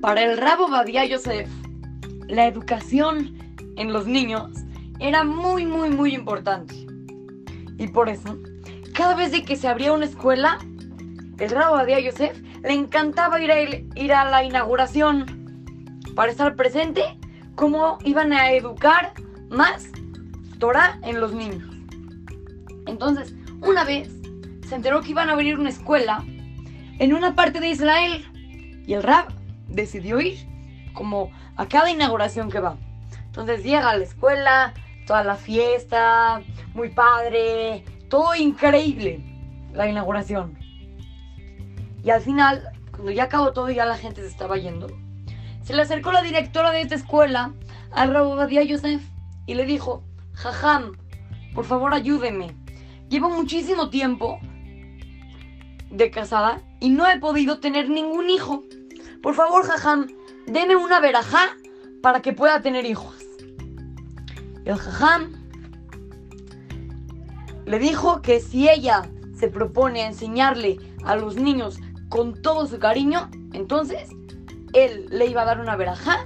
Para el Rabo Badia Yosef, la educación en los niños era muy, muy, muy importante. Y por eso, cada vez que se abría una escuela, el Rabo Badia Yosef le encantaba ir a, ir a la inauguración para estar presente cómo iban a educar más Torah en los niños. Entonces, una vez se enteró que iban a abrir una escuela en una parte de Israel y el Rab decidió ir como a cada inauguración que va. Entonces llega a la escuela, toda la fiesta, muy padre, todo increíble, la inauguración. Y al final, cuando ya acabó todo y ya la gente se estaba yendo, se le acercó la directora de esta escuela al Rabobadía Yosef y le dijo, Jajam, por favor ayúdeme. Llevo muchísimo tiempo de casada y no he podido tener ningún hijo. Por favor, Jajam, deme una verajá para que pueda tener hijos. el Jajam le dijo que si ella se propone enseñarle a los niños con todo su cariño, entonces él le iba a dar una verajá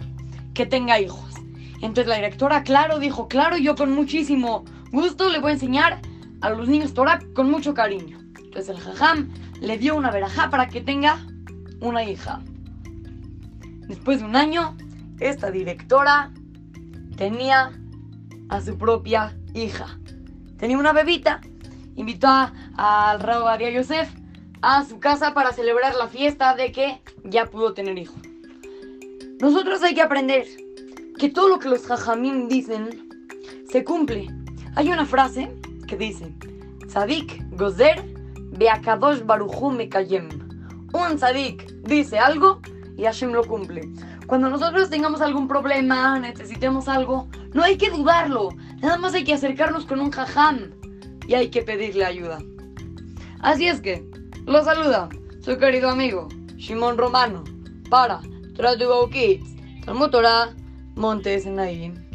que tenga hijos. Entonces la directora, claro, dijo, claro, yo con muchísimo gusto le voy a enseñar a los niños Torah con mucho cariño. Entonces el jajam le dio una verajá para que tenga una hija. Después de un año, esta directora tenía a su propia hija. Tenía una bebita. Invitó al Rabo Aria Yosef a su casa para celebrar la fiesta de que ya pudo tener hijo. Nosotros hay que aprender que todo lo que los jajamim dicen se cumple. Hay una frase que dice, Sadik gozer beakadosh baruchu mekayem. Un sadik dice algo y Hashem lo cumple. Cuando nosotros tengamos algún problema, necesitemos algo, no hay que dudarlo. Nada más hay que acercarnos con un jajam y hay que pedirle ayuda. Así es que, lo saluda su querido amigo Shimon Romano para Tratubo Kids, Talmud Torah, Montes Naim.